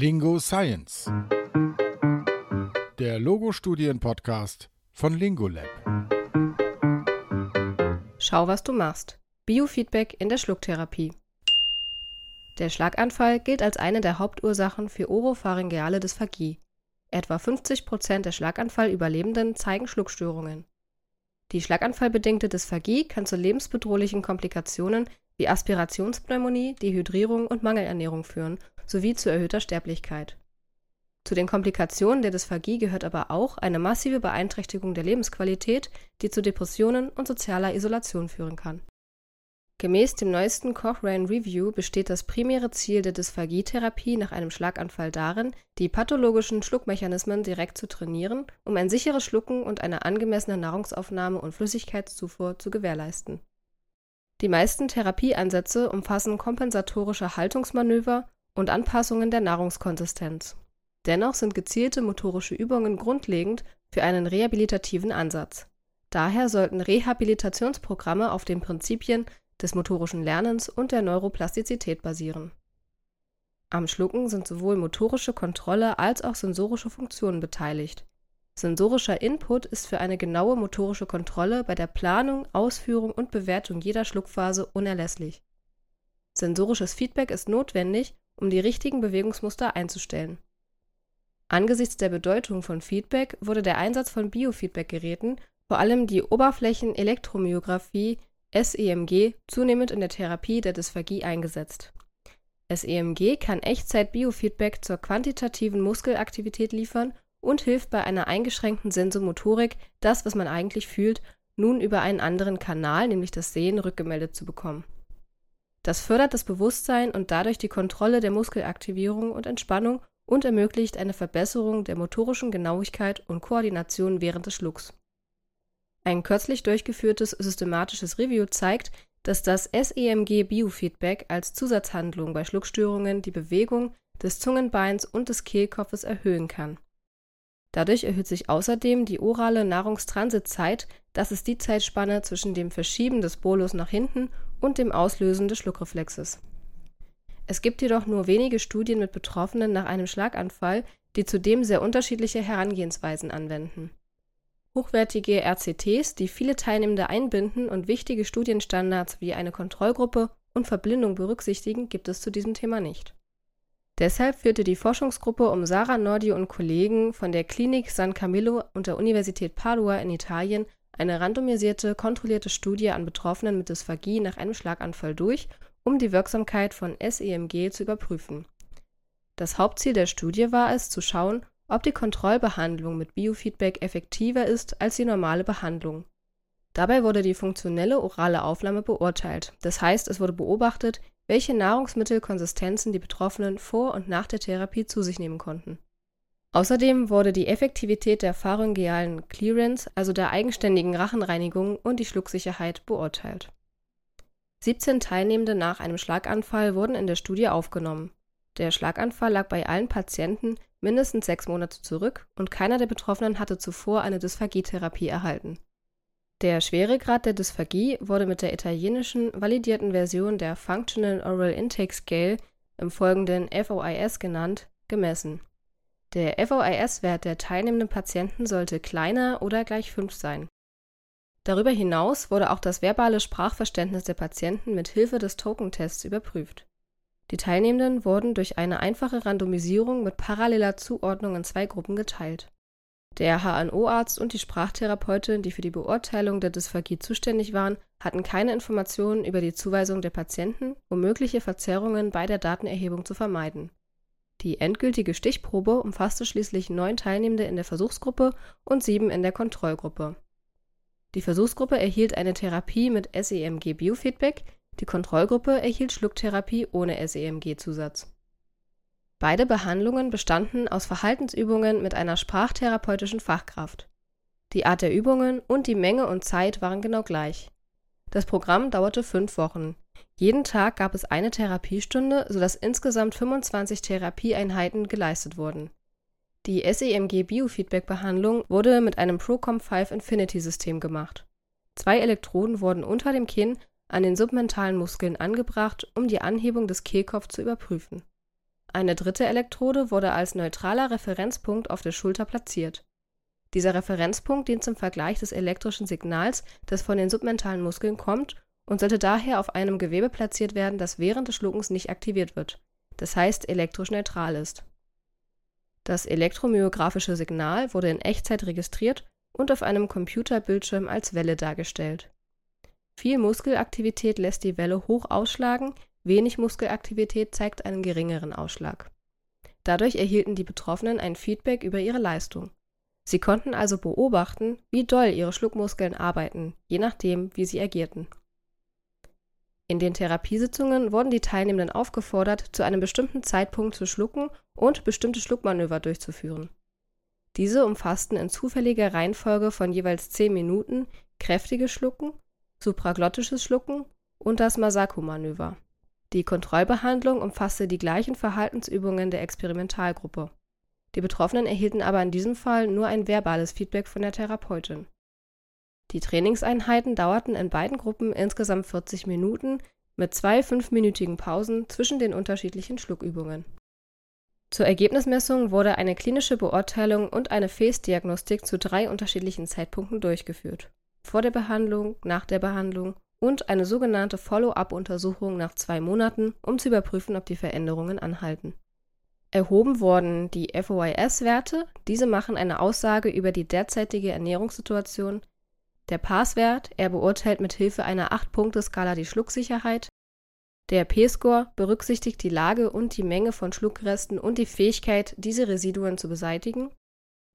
Lingo Science. Der Logo-Studien-Podcast von Lingolab. Schau, was du machst. Biofeedback in der Schlucktherapie. Der Schlaganfall gilt als eine der Hauptursachen für oropharyngeale Dysphagie. Etwa 50 Prozent der Schlaganfallüberlebenden zeigen Schluckstörungen. Die schlaganfallbedingte Dysphagie kann zu lebensbedrohlichen Komplikationen wie Aspirationspneumonie, Dehydrierung und Mangelernährung führen sowie zu erhöhter Sterblichkeit. Zu den Komplikationen der Dysphagie gehört aber auch eine massive Beeinträchtigung der Lebensqualität, die zu Depressionen und sozialer Isolation führen kann. Gemäß dem neuesten Cochrane Review besteht das primäre Ziel der Dysphagietherapie nach einem Schlaganfall darin, die pathologischen Schluckmechanismen direkt zu trainieren, um ein sicheres Schlucken und eine angemessene Nahrungsaufnahme und Flüssigkeitszufuhr zu gewährleisten. Die meisten Therapieansätze umfassen kompensatorische Haltungsmanöver und Anpassungen der Nahrungskonsistenz. Dennoch sind gezielte motorische Übungen grundlegend für einen rehabilitativen Ansatz. Daher sollten Rehabilitationsprogramme auf den Prinzipien des motorischen Lernens und der Neuroplastizität basieren. Am Schlucken sind sowohl motorische Kontrolle als auch sensorische Funktionen beteiligt. Sensorischer Input ist für eine genaue motorische Kontrolle bei der Planung, Ausführung und Bewertung jeder Schluckphase unerlässlich. Sensorisches Feedback ist notwendig, um die richtigen Bewegungsmuster einzustellen. Angesichts der Bedeutung von Feedback wurde der Einsatz von Biofeedback-Geräten, vor allem die Oberflächenelektromyographie SEMG, zunehmend in der Therapie der Dysphagie eingesetzt. SEMG kann Echtzeit-Biofeedback zur quantitativen Muskelaktivität liefern und hilft bei einer eingeschränkten Sensomotorik, das, was man eigentlich fühlt, nun über einen anderen Kanal, nämlich das Sehen, rückgemeldet zu bekommen das fördert das Bewusstsein und dadurch die Kontrolle der Muskelaktivierung und Entspannung und ermöglicht eine Verbesserung der motorischen Genauigkeit und Koordination während des Schlucks. Ein kürzlich durchgeführtes systematisches Review zeigt, dass das SEMG Biofeedback als Zusatzhandlung bei Schluckstörungen die Bewegung des Zungenbeins und des Kehlkopfes erhöhen kann Dadurch erhöht sich außerdem die orale Nahrungstransitzeit, das ist die Zeitspanne zwischen dem Verschieben des Bolus nach hinten und dem Auslösen des Schluckreflexes. Es gibt jedoch nur wenige Studien mit Betroffenen nach einem Schlaganfall, die zudem sehr unterschiedliche Herangehensweisen anwenden. Hochwertige RCTs, die viele Teilnehmende einbinden und wichtige Studienstandards wie eine Kontrollgruppe und Verblindung berücksichtigen, gibt es zu diesem Thema nicht Deshalb führte die Forschungsgruppe um Sara Nordio und Kollegen von der Klinik San Camillo und der Universität Padua in Italien eine randomisierte, kontrollierte Studie an Betroffenen mit Dysphagie nach einem Schlaganfall durch, um die Wirksamkeit von SEMG zu überprüfen. Das Hauptziel der Studie war es, zu schauen, ob die Kontrollbehandlung mit Biofeedback effektiver ist als die normale Behandlung. Dabei wurde die funktionelle orale Aufnahme beurteilt, das heißt, es wurde beobachtet, welche Nahrungsmittelkonsistenzen die Betroffenen vor und nach der Therapie zu sich nehmen konnten. Außerdem wurde die Effektivität der pharyngealen Clearance, also der eigenständigen Rachenreinigung und die Schlucksicherheit beurteilt. 17 Teilnehmende nach einem Schlaganfall wurden in der Studie aufgenommen. Der Schlaganfall lag bei allen Patienten mindestens sechs Monate zurück und keiner der Betroffenen hatte zuvor eine Dysphagietherapie erhalten der Schweregrad der Dysphagie wurde mit der italienischen validierten Version der Functional Oral Intake Scale, im Folgenden VOIS genannt, gemessen. Der VOIS-Wert der teilnehmenden Patienten sollte kleiner oder gleich 5 sein. Darüber hinaus wurde auch das verbale Sprachverständnis der Patienten mit Hilfe des Token-Tests überprüft. Die Teilnehmenden wurden durch eine einfache Randomisierung mit paralleler Zuordnung in zwei Gruppen geteilt der HNO-Arzt und die Sprachtherapeutin, die für die Beurteilung der Dysphagie zuständig waren, hatten keine Informationen über die Zuweisung der Patienten, um mögliche Verzerrungen bei der Datenerhebung zu vermeiden. Die endgültige Stichprobe umfasste schließlich neun Teilnehmende in der Versuchsgruppe und sieben in der Kontrollgruppe. Die Versuchsgruppe erhielt eine Therapie mit SEMG-Biofeedback, die Kontrollgruppe erhielt Schlucktherapie ohne SEMG-Zusatz Beide Behandlungen bestanden aus Verhaltensübungen mit einer sprachtherapeutischen Fachkraft. Die Art der Übungen und die Menge und Zeit waren genau gleich. Das Programm dauerte fünf Wochen. Jeden Tag gab es eine Therapiestunde, sodass insgesamt 25 Therapieeinheiten geleistet wurden. Die SEMG-Biofeedback-Behandlung wurde mit einem Procom5 Infinity-System gemacht. Zwei Elektroden wurden unter dem Kinn an den submentalen Muskeln angebracht, um die Anhebung des Kehlkopfs zu überprüfen Eine dritte Elektrode wurde als neutraler Referenzpunkt auf der Schulter platziert. Dieser Referenzpunkt dient zum Vergleich des elektrischen Signals, das von den submentalen Muskeln kommt und sollte daher auf einem Gewebe platziert werden, das während des Schluckens nicht aktiviert wird, das heißt elektrisch neutral ist. Das elektromyographische Signal wurde in Echtzeit registriert und auf einem Computerbildschirm als Welle dargestellt. Viel Muskelaktivität lässt die Welle hoch ausschlagen, wenig Muskelaktivität zeigt einen geringeren Ausschlag. Dadurch erhielten die Betroffenen ein Feedback über ihre Leistung. Sie konnten also beobachten, wie doll ihre Schluckmuskeln arbeiten, je nachdem, wie sie agierten. In den Therapiesitzungen wurden die Teilnehmenden aufgefordert, zu einem bestimmten Zeitpunkt zu schlucken und bestimmte Schluckmanöver durchzuführen. Diese umfassten in zufälliger Reihenfolge von jeweils 10 Minuten kräftiges Schlucken, supraglottisches Schlucken und das Masaku-Manöver. Die Kontrollbehandlung umfasste die gleichen Verhaltensübungen der Experimentalgruppe. Die Betroffenen erhielten aber in diesem Fall nur ein verbales Feedback von der Therapeutin. Die Trainingseinheiten dauerten in beiden Gruppen insgesamt 40 Minuten mit zwei fünfminütigen Pausen zwischen den unterschiedlichen Schluckübungen. Zur Ergebnismessung wurde eine klinische Beurteilung und eine Face-Diagnostik zu drei unterschiedlichen Zeitpunkten durchgeführt: vor der Behandlung, nach der Behandlung und eine sogenannte Follow-up-Untersuchung nach zwei Monaten, um zu überprüfen, ob die Veränderungen anhalten. Erhoben wurden die FOIS-Werte, diese machen eine Aussage über die derzeitige Ernährungssituation der PAS-Wert, er beurteilt mit Hilfe einer 8-Punkte-Skala die Schlucksicherheit. Der P-Score berücksichtigt die Lage und die Menge von Schluckresten und die Fähigkeit, diese Residuen zu beseitigen.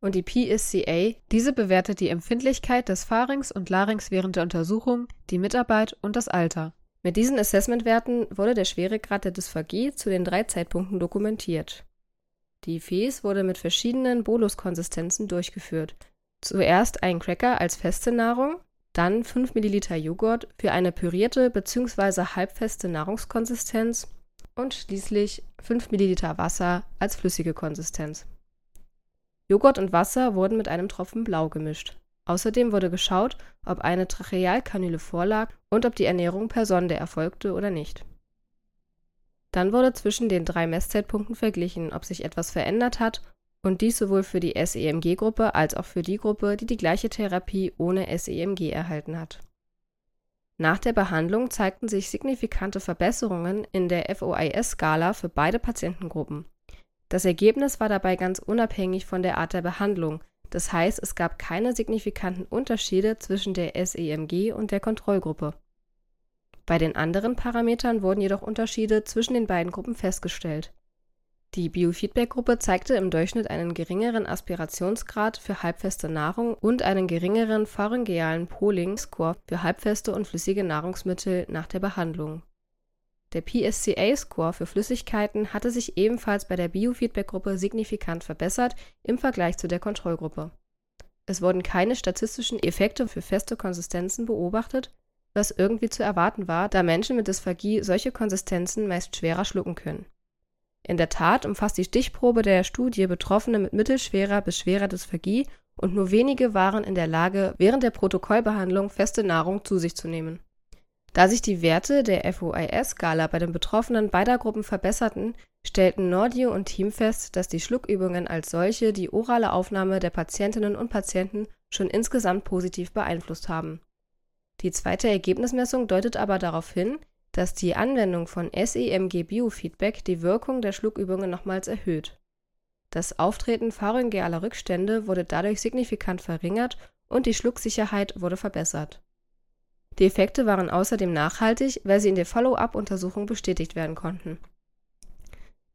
Und die PSCA, diese bewertet die Empfindlichkeit des Pharynx und Larynx während der Untersuchung, die Mitarbeit und das Alter. Mit diesen Assessmentwerten wurde der Schweregrad der Dysphagie zu den drei Zeitpunkten dokumentiert. Die FES wurde mit verschiedenen Boluskonsistenzen durchgeführt Zuerst ein Cracker als feste Nahrung, dann 5 ml Joghurt für eine pürierte bzw. halbfeste Nahrungskonsistenz und schließlich 5 ml Wasser als flüssige Konsistenz. Joghurt und Wasser wurden mit einem Tropfen Blau gemischt. Außerdem wurde geschaut, ob eine Trachealkanüle vorlag und ob die Ernährung per Sonde erfolgte oder nicht. Dann wurde zwischen den drei Messzeitpunkten verglichen, ob sich etwas verändert hat und dies sowohl für die SEMG-Gruppe als auch für die Gruppe, die die gleiche Therapie ohne SEMG erhalten hat. Nach der Behandlung zeigten sich signifikante Verbesserungen in der FOIS-Skala für beide Patientengruppen. Das Ergebnis war dabei ganz unabhängig von der Art der Behandlung, das heißt, es gab keine signifikanten Unterschiede zwischen der SEMG und der Kontrollgruppe. Bei den anderen Parametern wurden jedoch Unterschiede zwischen den beiden Gruppen festgestellt die Biofeedback-Gruppe zeigte im Durchschnitt einen geringeren Aspirationsgrad für halbfeste Nahrung und einen geringeren pharyngealen Pooling-Score für halbfeste und flüssige Nahrungsmittel nach der Behandlung. Der PSCA-Score für Flüssigkeiten hatte sich ebenfalls bei der Biofeedback-Gruppe signifikant verbessert im Vergleich zu der Kontrollgruppe. Es wurden keine statistischen Effekte für feste Konsistenzen beobachtet, was irgendwie zu erwarten war, da Menschen mit Dysphagie solche Konsistenzen meist schwerer schlucken können in der Tat umfasst die Stichprobe der Studie Betroffene mit mittelschwerer bis schwerer Dysphagie und nur wenige waren in der Lage, während der Protokollbehandlung feste Nahrung zu sich zu nehmen. Da sich die Werte der FOIS-Skala bei den Betroffenen beider Gruppen verbesserten, stellten Nordio und Team fest, dass die Schluckübungen als solche die orale Aufnahme der Patientinnen und Patienten schon insgesamt positiv beeinflusst haben. Die zweite Ergebnismessung deutet aber darauf hin dass die Anwendung von SEMG-Biofeedback die Wirkung der Schluckübungen nochmals erhöht. Das Auftreten pharyngealer Rückstände wurde dadurch signifikant verringert und die Schlucksicherheit wurde verbessert. Die Effekte waren außerdem nachhaltig, weil sie in der Follow-up-Untersuchung bestätigt werden konnten.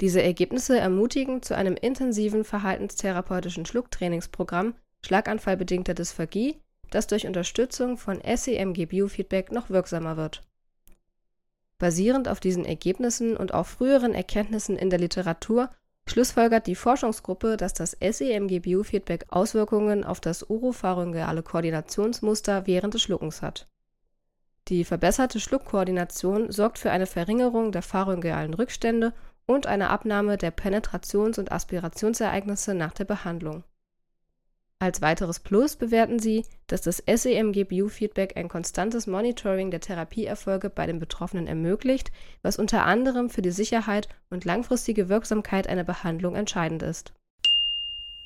Diese Ergebnisse ermutigen zu einem intensiven verhaltenstherapeutischen Schlucktrainingsprogramm schlaganfallbedingter Dysphagie, das durch Unterstützung von SEMG-Biofeedback noch wirksamer wird Basierend auf diesen Ergebnissen und auf früheren Erkenntnissen in der Literatur schlussfolgert die Forschungsgruppe, dass das SEMG-Biofeedback Auswirkungen auf das oropharyngeale Koordinationsmuster während des Schluckens hat. Die verbesserte Schluckkoordination sorgt für eine Verringerung der pharyngealen Rückstände und eine Abnahme der Penetrations und Aspirationsereignisse nach der Behandlung. Als weiteres Plus bewerten sie, dass das SEMG-Biofeedback ein konstantes Monitoring der Therapieerfolge bei den Betroffenen ermöglicht, was unter anderem für die Sicherheit und langfristige Wirksamkeit einer Behandlung entscheidend ist.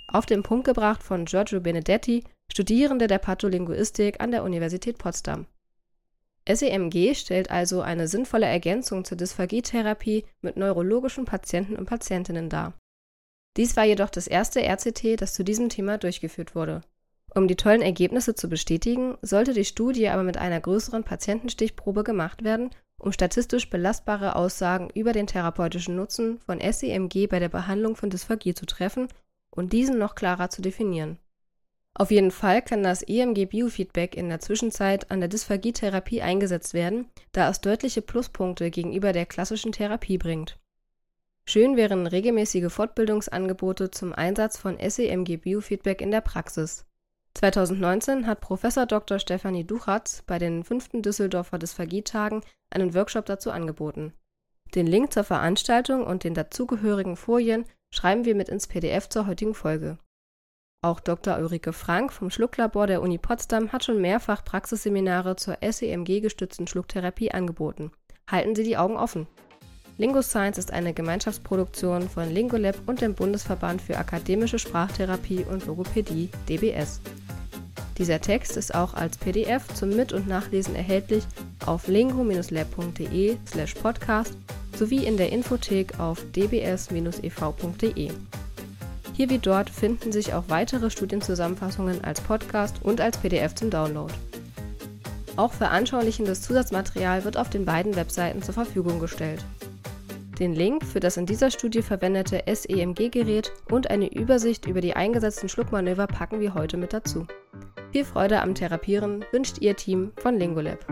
Auf den Punkt gebracht von Giorgio Benedetti, Studierende der Patholinguistik an der Universität Potsdam. SEMG stellt also eine sinnvolle Ergänzung zur Dysphagietherapie mit neurologischen Patienten und Patientinnen dar. Dies war jedoch das erste RCT, das zu diesem Thema durchgeführt wurde. Um die tollen Ergebnisse zu bestätigen, sollte die Studie aber mit einer größeren Patientenstichprobe gemacht werden, um statistisch belastbare Aussagen über den therapeutischen Nutzen von SEMG bei der Behandlung von Dysphagie zu treffen und diesen noch klarer zu definieren. Auf jeden Fall kann das EMG-Biofeedback in der Zwischenzeit an der Dysphagietherapie eingesetzt werden, da es deutliche Pluspunkte gegenüber der klassischen Therapie bringt. Schön wären regelmäßige Fortbildungsangebote zum Einsatz von SEMG-Biofeedback in der Praxis. 2019 hat Prof. Dr. Stefanie Duchatz bei den 5. Düsseldorfer Dysphagietagen einen Workshop dazu angeboten. Den Link zur Veranstaltung und den dazugehörigen Folien schreiben wir mit ins PDF zur heutigen Folge. Auch Dr. Ulrike Frank vom Schlucklabor der Uni Potsdam hat schon mehrfach Praxisseminare zur SEMG-gestützten Schlucktherapie angeboten. Halten Sie die Augen offen! LingoScience ist eine Gemeinschaftsproduktion von Lingolab und dem Bundesverband für akademische Sprachtherapie und Logopädie DBS. Dieser Text ist auch als PDF zum Mit- und Nachlesen erhältlich auf lingo-lab.de/podcast sowie in der Infothek auf dbs-ev.de. Hier wie dort finden sich auch weitere Studienzusammenfassungen als Podcast und als PDF zum Download. Auch veranschaulichendes Zusatzmaterial wird auf den beiden Webseiten zur Verfügung gestellt. Den Link für das in dieser Studie verwendete SEMG-Gerät und eine Übersicht über die eingesetzten Schluckmanöver packen wir heute mit dazu. Viel Freude am Therapieren wünscht Ihr Team von Lingolab.